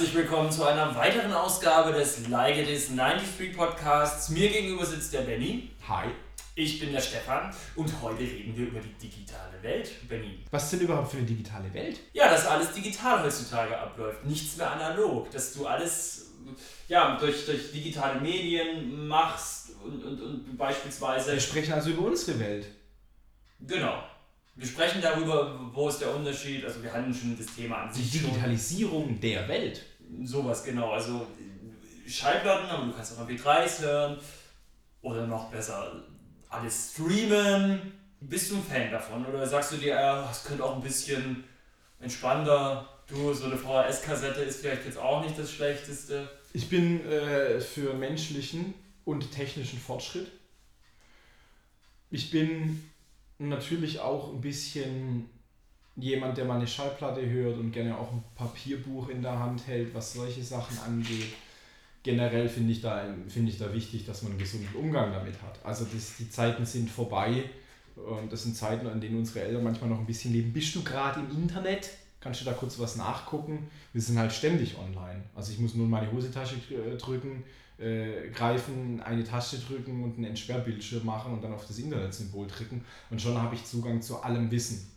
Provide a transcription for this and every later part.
herzlich willkommen zu einer weiteren Ausgabe des Like It Is 93 Podcasts. Mir gegenüber sitzt der Benny. Hi. Ich bin der Stefan und heute reden wir über die digitale Welt, Benny. Was ist denn überhaupt für eine digitale Welt? Ja, dass alles digital heutzutage abläuft, nichts mehr analog, dass du alles ja, durch, durch digitale Medien machst und, und, und beispielsweise. Wir sprechen also über unsere Welt. Genau. Wir sprechen darüber, wo ist der Unterschied. Also wir hatten schon das Thema an sich. Die Digitalisierung schon. der Welt. Sowas, genau. Also Schallplatten, aber du kannst auch MP3s hören. Oder noch besser, alles streamen. Bist du ein Fan davon? Oder sagst du dir, es könnte auch ein bisschen entspannter. Du, so eine VHS-Kassette ist vielleicht jetzt auch nicht das Schlechteste. Ich bin äh, für menschlichen und technischen Fortschritt. Ich bin natürlich auch ein bisschen jemand, der mal eine Schallplatte hört und gerne auch ein Papierbuch in der Hand hält, was solche Sachen angeht. Generell finde ich, da, find ich da wichtig, dass man einen gesunden Umgang damit hat. Also das, die Zeiten sind vorbei und das sind Zeiten, an denen unsere Eltern manchmal noch ein bisschen leben. Bist du gerade im Internet? Kannst du da kurz was nachgucken? Wir sind halt ständig online. Also ich muss nur in meine Hosentasche äh, drücken, äh, greifen, eine Taste drücken und einen Entsperrbildschirm machen und dann auf das Internetsymbol drücken und schon habe ich Zugang zu allem Wissen.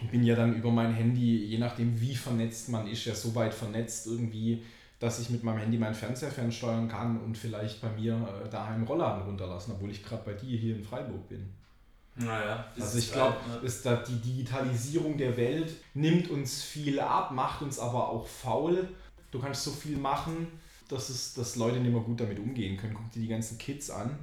Und bin ja dann über mein Handy, je nachdem wie vernetzt man ist, ja so weit vernetzt irgendwie, dass ich mit meinem Handy meinen Fernseher fernsteuern kann und vielleicht bei mir äh, daheim Rollladen runterlassen, obwohl ich gerade bei dir hier in Freiburg bin. Naja, also ich glaube, ne? die Digitalisierung der Welt nimmt uns viel ab, macht uns aber auch faul. Du kannst so viel machen, dass, es, dass Leute nicht mehr gut damit umgehen können. Guck dir die ganzen Kids an.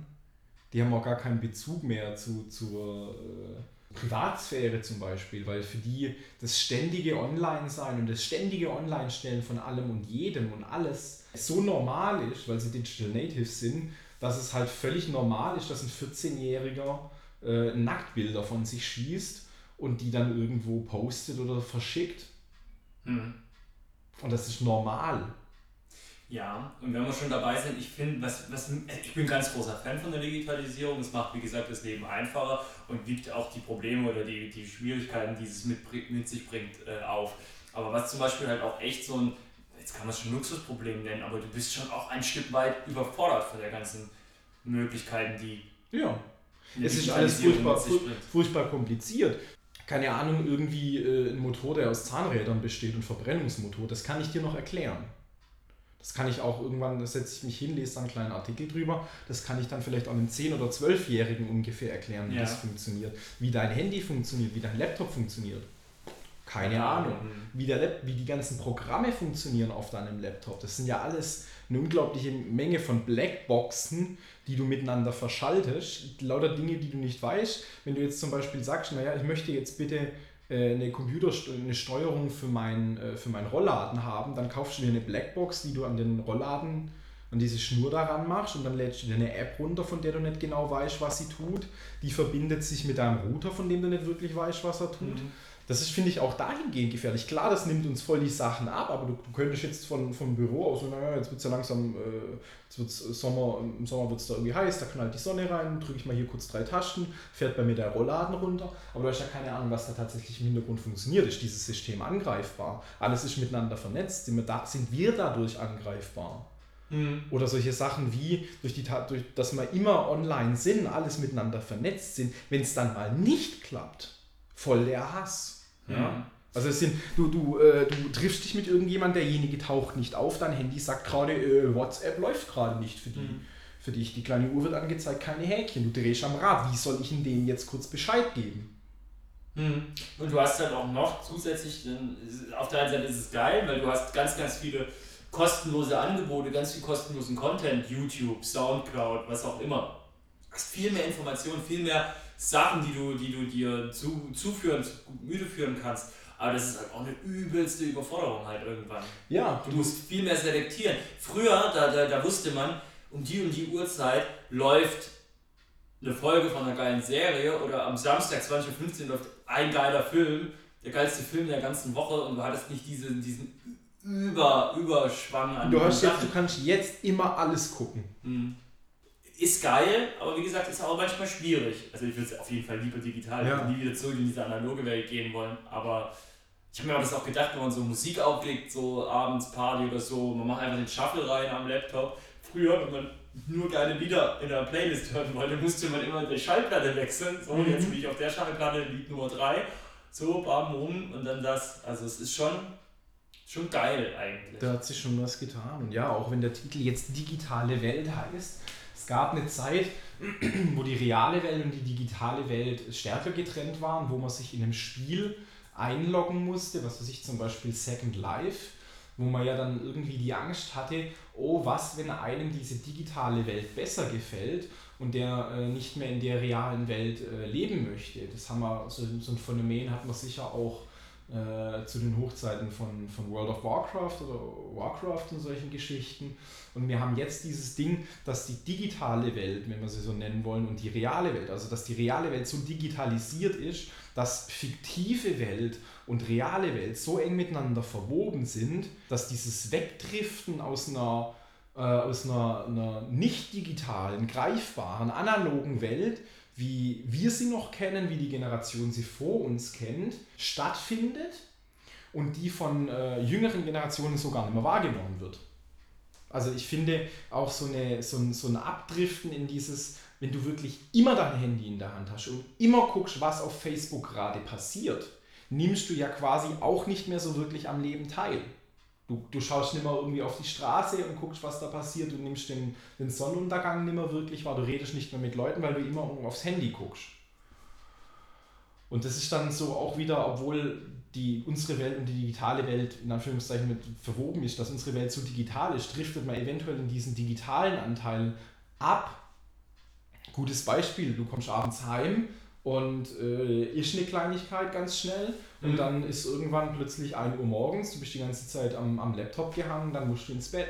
Die haben auch gar keinen Bezug mehr zu, zur äh, Privatsphäre zum Beispiel, weil für die das ständige Online-Sein und das ständige Online-Stellen von allem und jedem und alles so normal ist, weil sie Digital Natives sind, dass es halt völlig normal ist, dass ein 14-Jähriger äh, Nacktbilder von sich schießt und die dann irgendwo postet oder verschickt. Mhm. Und das ist normal. Ja, und wenn wir schon dabei sind, ich finde, was, was, ich bin ein ganz großer Fan von der Digitalisierung. Es macht, wie gesagt, das Leben einfacher und wiegt auch die Probleme oder die, die Schwierigkeiten, die es mit, mit sich bringt, äh, auf. Aber was zum Beispiel halt auch echt so ein, jetzt kann man es schon Luxusproblem nennen, aber du bist schon auch ein Stück weit überfordert von der ganzen Möglichkeiten, die. Ja. Es ist alles furchtbar, furchtbar kompliziert keine Ahnung, irgendwie äh, ein Motor, der aus Zahnrädern besteht und Verbrennungsmotor, das kann ich dir noch erklären. Das kann ich auch irgendwann, da setze ich mich hin, lese dann einen kleinen Artikel drüber. Das kann ich dann vielleicht auch einem 10- oder 12-Jährigen ungefähr erklären, wie ja. das funktioniert. Wie dein Handy funktioniert, wie dein Laptop funktioniert. Keine ja. Ahnung. Wie, der Lab, wie die ganzen Programme funktionieren auf deinem Laptop. Das sind ja alles eine unglaubliche Menge von Blackboxen, die du miteinander verschaltest. Lauter Dinge, die du nicht weißt. Wenn du jetzt zum Beispiel sagst, naja, ich möchte jetzt bitte äh, eine Computer eine Steuerung für, mein, äh, für meinen Rollladen haben, dann kaufst du dir eine Blackbox, die du an den Rollladen, an diese Schnur daran machst und dann lädst du dir eine App runter, von der du nicht genau weißt, was sie tut. Die verbindet sich mit deinem Router, von dem du nicht wirklich weißt, was er tut. Mhm. Das ist, finde ich, auch dahingehend gefährlich. Klar, das nimmt uns voll die Sachen ab, aber du, du könntest jetzt von, vom Büro aus, naja, jetzt wird es ja langsam, äh, jetzt wird's Sommer, im Sommer wird es da irgendwie heiß, da knallt die Sonne rein, drücke ich mal hier kurz drei Tasten, fährt bei mir der Rollladen runter, aber du hast ja keine Ahnung, was da tatsächlich im Hintergrund funktioniert. Ist dieses System angreifbar? Alles ist miteinander vernetzt, sind wir, da, sind wir dadurch angreifbar? Mhm. Oder solche Sachen wie, durch die, durch, dass wir immer online sind, alles miteinander vernetzt sind, wenn es dann mal nicht klappt, voll der Hass. Ja. Also es sind, du, du, äh, du triffst dich mit irgendjemandem, derjenige taucht nicht auf, dein Handy sagt gerade, äh, WhatsApp läuft gerade nicht für, die, mhm. für dich. Die kleine Uhr wird angezeigt, keine Häkchen. Du drehst am Rad. Wie soll ich in dem jetzt kurz Bescheid geben? Mhm. Und du hast dann auch noch zusätzlich, auf der einen Seite ist es geil, weil du hast ganz, ganz viele kostenlose Angebote, ganz viel kostenlosen Content, YouTube, Soundcloud, was auch immer. Du hast viel mehr Informationen, viel mehr Sachen, die du, die du dir zu, zuführen, zu, müde führen kannst. Aber das ist halt auch eine übelste Überforderung halt irgendwann. Ja. Du musst viel mehr selektieren. Früher, da, da, da wusste man, um die und die Uhrzeit läuft eine Folge von einer geilen Serie oder am Samstag 20.15 Uhr läuft ein geiler Film, der geilste Film der ganzen Woche und du hattest nicht diese, diesen Über, Überschwang an Du, hast jetzt, du kannst jetzt immer alles gucken. Mhm ist geil, aber wie gesagt, ist auch manchmal schwierig. Also ich würde es auf jeden Fall lieber digital, ja. nie wieder zurück in diese analoge Welt gehen wollen, aber ich habe mir das auch gedacht, wenn man so Musik auflegt, so abends Party oder so, man macht einfach den Shuffle rein am Laptop. Früher, wenn man nur geile Lieder in der Playlist hören wollte, musste man immer die Schallplatte wechseln. So, mhm. jetzt bin ich auf der Schallplatte, Lied Nummer 3. So, bam, rum und dann das. Also es ist schon, schon geil eigentlich. Da hat sich schon was getan. Und ja, auch wenn der Titel jetzt digitale Welt heißt, es gab eine Zeit, wo die reale Welt und die digitale Welt stärker getrennt waren, wo man sich in einem Spiel einloggen musste, was weiß ich zum Beispiel Second Life, wo man ja dann irgendwie die Angst hatte, oh was, wenn einem diese digitale Welt besser gefällt und der äh, nicht mehr in der realen Welt äh, leben möchte. Das haben wir, so, so ein Phänomen hat man sicher auch äh, zu den Hochzeiten von, von World of Warcraft oder Warcraft und solchen Geschichten. Und wir haben jetzt dieses Ding, dass die digitale Welt, wenn wir sie so nennen wollen, und die reale Welt, also dass die reale Welt so digitalisiert ist, dass fiktive Welt und reale Welt so eng miteinander verwoben sind, dass dieses Wegdriften aus einer, äh, aus einer, einer nicht digitalen, greifbaren, analogen Welt wie wir sie noch kennen, wie die Generation sie vor uns kennt, stattfindet und die von äh, jüngeren Generationen so gar nicht mehr wahrgenommen wird. Also ich finde auch so, eine, so, ein, so ein Abdriften in dieses, wenn du wirklich immer dein Handy in der Hand hast und immer guckst, was auf Facebook gerade passiert, nimmst du ja quasi auch nicht mehr so wirklich am Leben teil. Du, du schaust nicht mehr irgendwie auf die Straße und guckst, was da passiert. Du nimmst den, den Sonnenuntergang nicht mehr wirklich wahr. Du redest nicht mehr mit Leuten, weil du immer aufs Handy guckst. Und das ist dann so auch wieder, obwohl die, unsere Welt und die digitale Welt in Anführungszeichen mit verwoben ist, dass unsere Welt so digital ist, driftet man eventuell in diesen digitalen Anteil ab. Gutes Beispiel, du kommst abends heim und äh, ist eine Kleinigkeit ganz schnell und mhm. dann ist irgendwann plötzlich 1 Uhr morgens, du bist die ganze Zeit am, am Laptop gehangen, dann musst du ins Bett.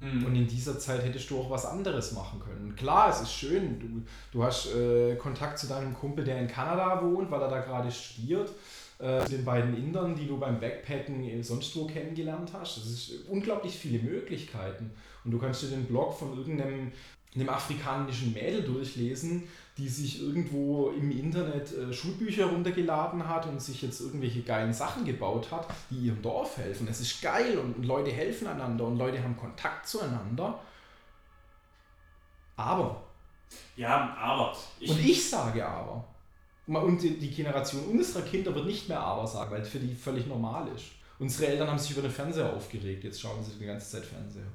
Mhm. Und in dieser Zeit hättest du auch was anderes machen können. Klar, es ist schön, du, du hast äh, Kontakt zu deinem Kumpel, der in Kanada wohnt, weil er da gerade studiert. Äh, zu den beiden Indern, die du beim Backpacken sonst wo kennengelernt hast. Es ist unglaublich viele Möglichkeiten. Und du kannst dir den Blog von irgendeinem einem afrikanischen Mädel durchlesen, die sich irgendwo im Internet äh, Schulbücher runtergeladen hat und sich jetzt irgendwelche geilen Sachen gebaut hat, die ihrem Dorf helfen. Es ist geil und, und Leute helfen einander und Leute haben Kontakt zueinander. Aber. Ja, aber. Ich und ich sage aber. Und die Generation unserer Kinder wird nicht mehr aber sagen, weil es für die völlig normal ist. Unsere Eltern haben sich über den Fernseher aufgeregt, jetzt schauen sie die ganze Zeit Fernseher.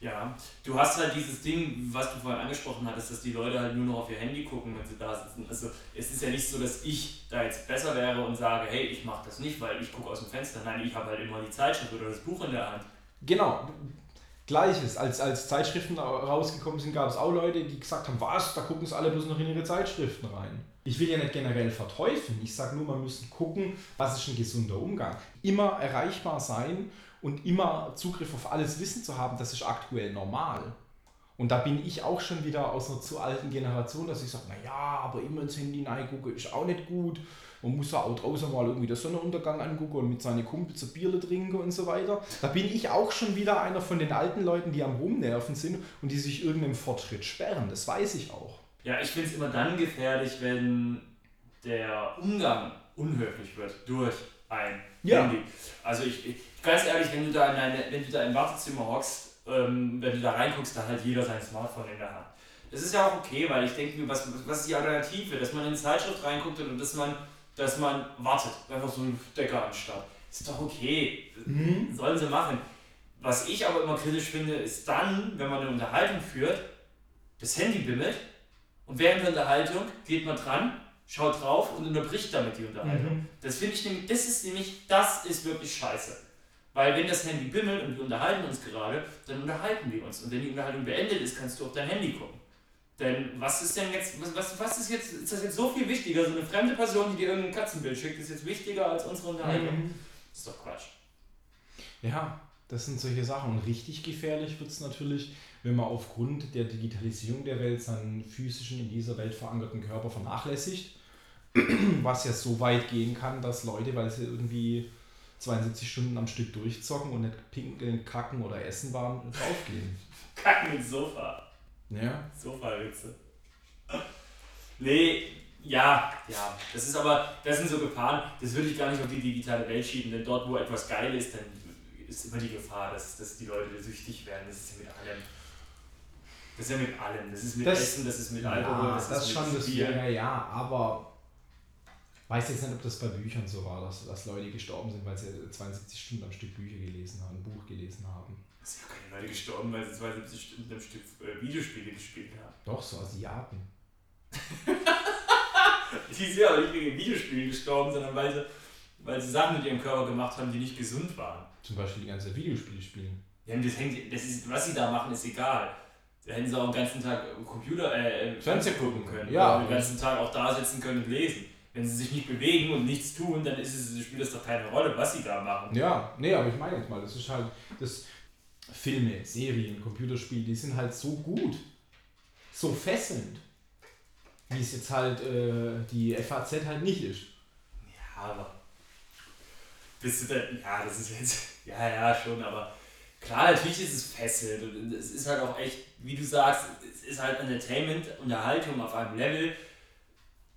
Ja, du hast halt dieses Ding, was du vorhin angesprochen hattest, dass die Leute halt nur noch auf ihr Handy gucken, wenn sie da sitzen. Also es ist ja nicht so, dass ich da jetzt besser wäre und sage, hey, ich mache das nicht, weil ich gucke aus dem Fenster. Nein, ich habe halt immer die Zeitschrift oder das Buch in der Hand. Genau. Gleiches. Als, als Zeitschriften rausgekommen sind, gab es auch Leute, die gesagt haben, was, da gucken sie alle bloß noch in ihre Zeitschriften rein. Ich will ja nicht generell verteufeln. Ich sage nur, man muss gucken, was ist ein gesunder Umgang. Immer erreichbar sein und immer Zugriff auf alles Wissen zu haben, das ist aktuell normal. Und da bin ich auch schon wieder aus einer zu alten Generation, dass ich sage, naja, aber immer ins Handy reingucken ist auch nicht gut. Man muss ja auch draußen mal irgendwie den Sonnenuntergang angucken und mit seinen Kumpels ein Bierle trinken und so weiter. Da bin ich auch schon wieder einer von den alten Leuten, die am Rumnerven sind und die sich irgendeinem Fortschritt sperren. Das weiß ich auch. Ja, ich finde es immer dann gefährlich, wenn der Umgang unhöflich wird durch ein ja. Handy. Also ich, ich, ganz ehrlich, wenn du da in deine, wenn du da im Wartezimmer hockst, ähm, wenn du da reinguckst, da hat jeder sein Smartphone in der Hand. Das ist ja auch okay, weil ich denke mir, was, was ist die Alternative? Dass man in eine Zeitschrift reinguckt und dass man, dass man wartet, einfach so einen Stecker anstatt. Ist doch okay. Mhm. Sollen sie machen. Was ich aber immer kritisch finde, ist dann, wenn man eine Unterhaltung führt, das Handy bimmelt und während der Unterhaltung geht man dran schaut drauf und unterbricht damit die Unterhaltung. Mhm. Das finde ich nämlich, das ist nämlich, das ist wirklich scheiße. Weil wenn das Handy bimmelt und wir unterhalten uns gerade, dann unterhalten wir uns. Und wenn die Unterhaltung beendet ist, kannst du auf dein Handy gucken. Denn was ist denn jetzt, was, was, was ist jetzt, ist das jetzt so viel wichtiger? So eine fremde Person, die dir irgendein Katzenbild schickt, ist jetzt wichtiger als unsere Unterhaltung. Mhm. Das ist doch Quatsch. Ja, das sind solche Sachen. Und richtig gefährlich wird es natürlich, wenn man aufgrund der Digitalisierung der Welt seinen physischen, in dieser Welt verankerten Körper vernachlässigt. Was ja so weit gehen kann, dass Leute, weil sie irgendwie 72 Stunden am Stück durchzocken und nicht pinkeln, kacken oder essen waren, draufgehen. Kacken ins Sofa. Ja. Sofa-Witze. Nee, Ja, ja. Das ist aber, das sind so Gefahren, das würde ich gar nicht auf die digitale Welt schieben, denn dort, wo etwas geil ist, dann ist immer die Gefahr, dass, dass die Leute süchtig werden. Das ist ja mit allem. Das ist ja mit allem. Das ist mit das, Essen, das ist mit Alkohol, ja, das, das ist schon mit das Spiel. Ja, ja, aber weiß jetzt nicht, ob das bei Büchern so war, dass, dass Leute gestorben sind, weil sie 72 Stunden am Stück Bücher gelesen haben, ein Buch gelesen haben. Es sind ja keine Leute gestorben, weil sie 72 Stunden am Stück äh, Videospiele gespielt haben. Doch, so Asiaten. die sind ja auch nicht wegen Videospielen gestorben, sondern weil sie, weil sie Sachen mit ihrem Körper gemacht haben, die nicht gesund waren. Zum Beispiel die ganze Videospiele spielen. Ja, das hängt, das ist, was sie da machen, ist egal. Da hätten sie auch den ganzen Tag Computer, äh, Fernseher gucken können. Ja. Oder den ganzen Tag auch da sitzen können und lesen. Wenn sie sich nicht bewegen und nichts tun, dann ist es, spielt es doch keine Rolle, was sie da machen. Ja, nee, aber ich meine jetzt mal, das ist halt, das Filme, Serien, Computerspiele, die sind halt so gut, so fesselnd, wie es jetzt halt äh, die FAZ halt nicht ist. Ja, aber bist du denn, ja, das ist jetzt, ja, ja, schon, aber klar, natürlich ist es fesselnd und es ist halt auch echt, wie du sagst, es ist halt Entertainment, Unterhaltung auf einem Level,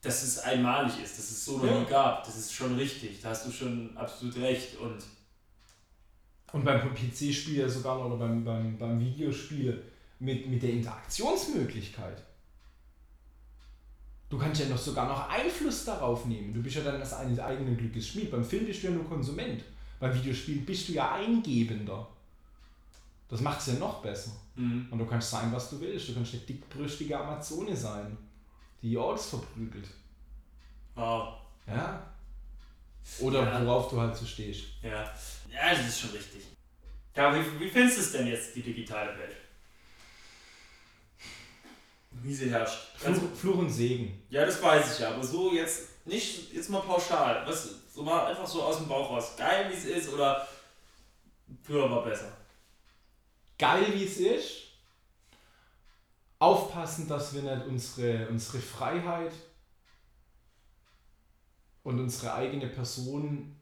dass es einmalig ist, dass es so noch ja. nie gab. Das ist schon richtig, da hast du schon absolut recht. Und, und beim PC-Spiel ja sogar noch oder beim, beim, beim Videospiel mit, mit der Interaktionsmöglichkeit. Du kannst ja noch sogar noch Einfluss darauf nehmen. Du bist ja dann das eigene Glückes Schmied. Beim Film bist du ja nur Konsument. Beim Videospiel bist du ja Eingebender. Das macht es ja noch besser. Mhm. Und du kannst sein, was du willst. Du kannst eine dickbrüstige Amazone sein die Orks verprügelt. Wow. Ja. Oder ja. worauf du halt so stehst. Ja. Ja, das ist schon richtig. Ja, wie, wie findest du es denn jetzt, die digitale Welt? Wie sie herrscht. Fluch, Fluch und Segen. Ja, das weiß ich ja, aber so jetzt nicht jetzt mal pauschal. Was, so mal einfach so aus dem Bauch raus. Geil, wie es ist oder früher war besser? Geil, wie es ist aufpassen, dass wir nicht unsere, unsere Freiheit und unsere eigene Person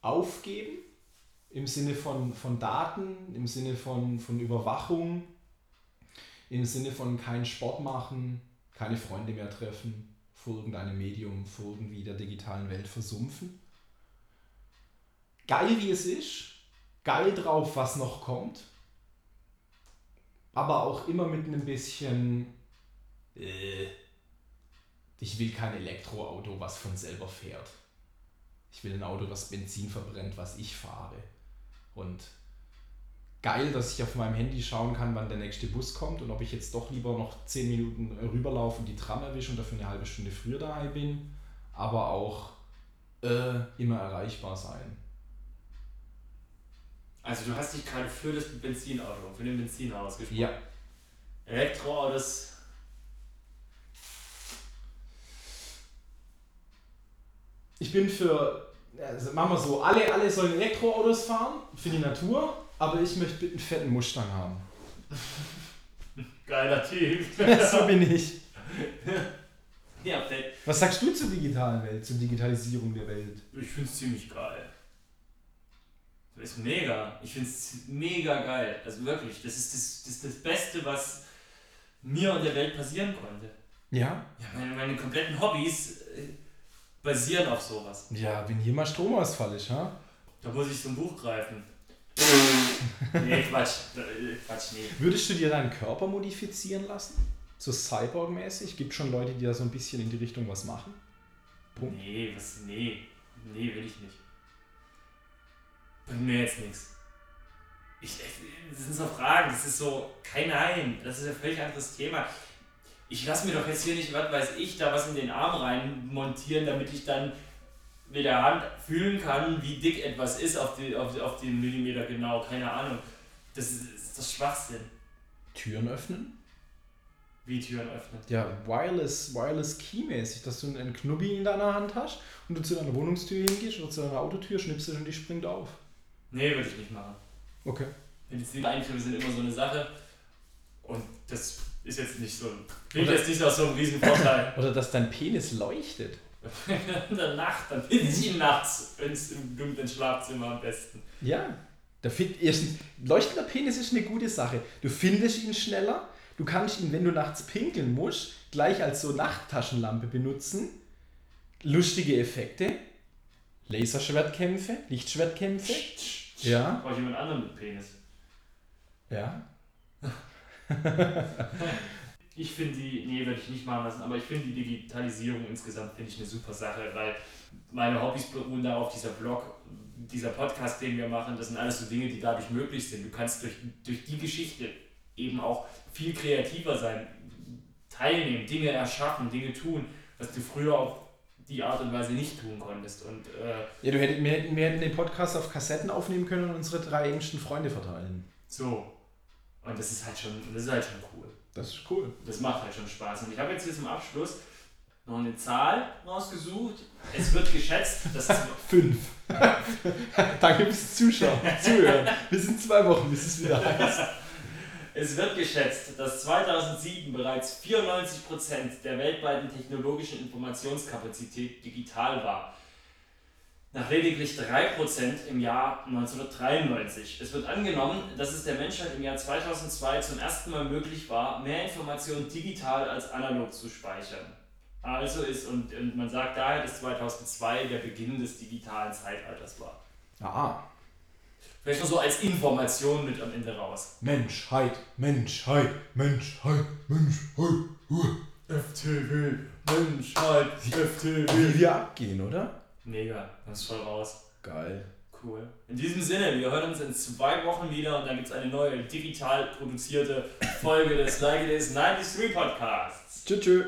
aufgeben, im Sinne von, von Daten, im Sinne von, von Überwachung, im Sinne von keinen Sport machen, keine Freunde mehr treffen, vor irgendeinem Medium, vor irgendwie der digitalen Welt versumpfen. Geil wie es ist, geil drauf, was noch kommt aber auch immer mit einem bisschen, äh, ich will kein Elektroauto, was von selber fährt. Ich will ein Auto, was Benzin verbrennt, was ich fahre. Und geil, dass ich auf meinem Handy schauen kann, wann der nächste Bus kommt und ob ich jetzt doch lieber noch 10 Minuten rüberlaufe und die Tram erwische und dafür eine halbe Stunde früher daheim bin. Aber auch äh, immer erreichbar sein. Also du hast dich gerade für das Benzinauto, für den Benziner ausgesprochen. Ja. Elektroautos. Ich bin für, also machen wir so, alle, alle sollen Elektroautos fahren, für die Natur, aber ich möchte bitte einen fetten Mustang haben. Geiler Typ. so bin ich. Ja, Was sagst du zur digitalen Welt, zur Digitalisierung der Welt? Ich finde es ziemlich geil. Das ist mega. Ich finde es mega geil. Also wirklich, das ist das, das das Beste, was mir und der Welt passieren konnte. Ja? Ja, meine, meine kompletten Hobbys äh, basieren auf sowas. Ja, wenn hier mal Stromausfall ist, ha? Da muss ich zum Buch greifen. nee, Quatsch. Äh, Quatsch, nee. Würdest du dir deinen Körper modifizieren lassen? So Cyborg-mäßig? Gibt schon Leute, die da so ein bisschen in die Richtung was machen? Punkt. Nee, was, nee. Nee, will ich nicht. Bringt mir jetzt nichts. Ich, das sind so Fragen, das ist so, kein Nein, das ist ein völlig anderes Thema. Ich lasse mir doch jetzt hier nicht, was weiß ich, da was in den Arm rein montieren, damit ich dann mit der Hand fühlen kann, wie dick etwas ist auf, die, auf, auf den Millimeter genau, keine Ahnung. Das ist, ist das Schwachsinn. Türen öffnen? Wie Türen öffnen? Ja, Wireless, Wireless Key-mäßig, dass du einen Knubbi in deiner Hand hast und du zu deiner Wohnungstür hingehst oder zu deiner Autotür schnippst und die springt auf. Nee, würde ich nicht machen. Okay. Medizineingriffe sind immer so eine Sache und das ist jetzt nicht so ein, klingt jetzt nicht aus so einem riesen Vorteil. Oder dass dein Penis leuchtet. in der Nacht, dann finde ich ihn nachts, wenn es im dunklen Schlafzimmer am besten. Ja, da find, erstens, leuchtender Penis ist eine gute Sache. Du findest ihn schneller, Du kannst ihn, wenn du nachts pinkeln musst, gleich als so Nachttaschenlampe benutzen. Lustige Effekte. Laserschwertkämpfe, Lichtschwertkämpfe. Ja. Brauche ich jemand anderen mit Penis? Ja. ich finde die, nee, werde ich nicht machen lassen, aber ich finde die Digitalisierung insgesamt finde ich eine super Sache, weil meine Hobbys beruhen darauf, dieser Blog, dieser Podcast, den wir machen, das sind alles so Dinge, die dadurch möglich sind. Du kannst durch, durch die Geschichte eben auch viel kreativer sein, teilnehmen, Dinge erschaffen, Dinge tun, was du früher auf die Art und Weise nicht tun konntest. Und, äh, ja, du hätt, wir, hätten, wir hätten den Podcast auf Kassetten aufnehmen können und unsere drei engsten Freunde verteilen. So. Und das ist halt schon, das ist halt schon cool. Das ist cool. Das macht halt schon Spaß. Und ich habe jetzt hier zum Abschluss noch eine Zahl rausgesucht. Es wird geschätzt, dass. Fünf. Danke fürs Zuschauen, Zuhören. Bis in zwei Wochen, bis es wieder heißt. Es wird geschätzt, dass 2007 bereits 94% der weltweiten technologischen Informationskapazität digital war. Nach lediglich 3% im Jahr 1993. Es wird angenommen, dass es der Menschheit im Jahr 2002 zum ersten Mal möglich war, mehr Informationen digital als analog zu speichern. Also ist, und, und man sagt daher, dass 2002 der Beginn des digitalen Zeitalters war. Ah. Vielleicht noch so als Information mit am Ende raus. Menschheit, Menschheit, Menschheit, Menschheit. FTW, Menschheit, FTW. Wie wir abgehen, oder? Mega, das ist voll raus. Geil. Cool. In diesem Sinne, wir hören uns in zwei Wochen wieder und dann gibt es eine neue digital produzierte Folge des Like It Is 93 Podcasts. Tschüss. tschüss.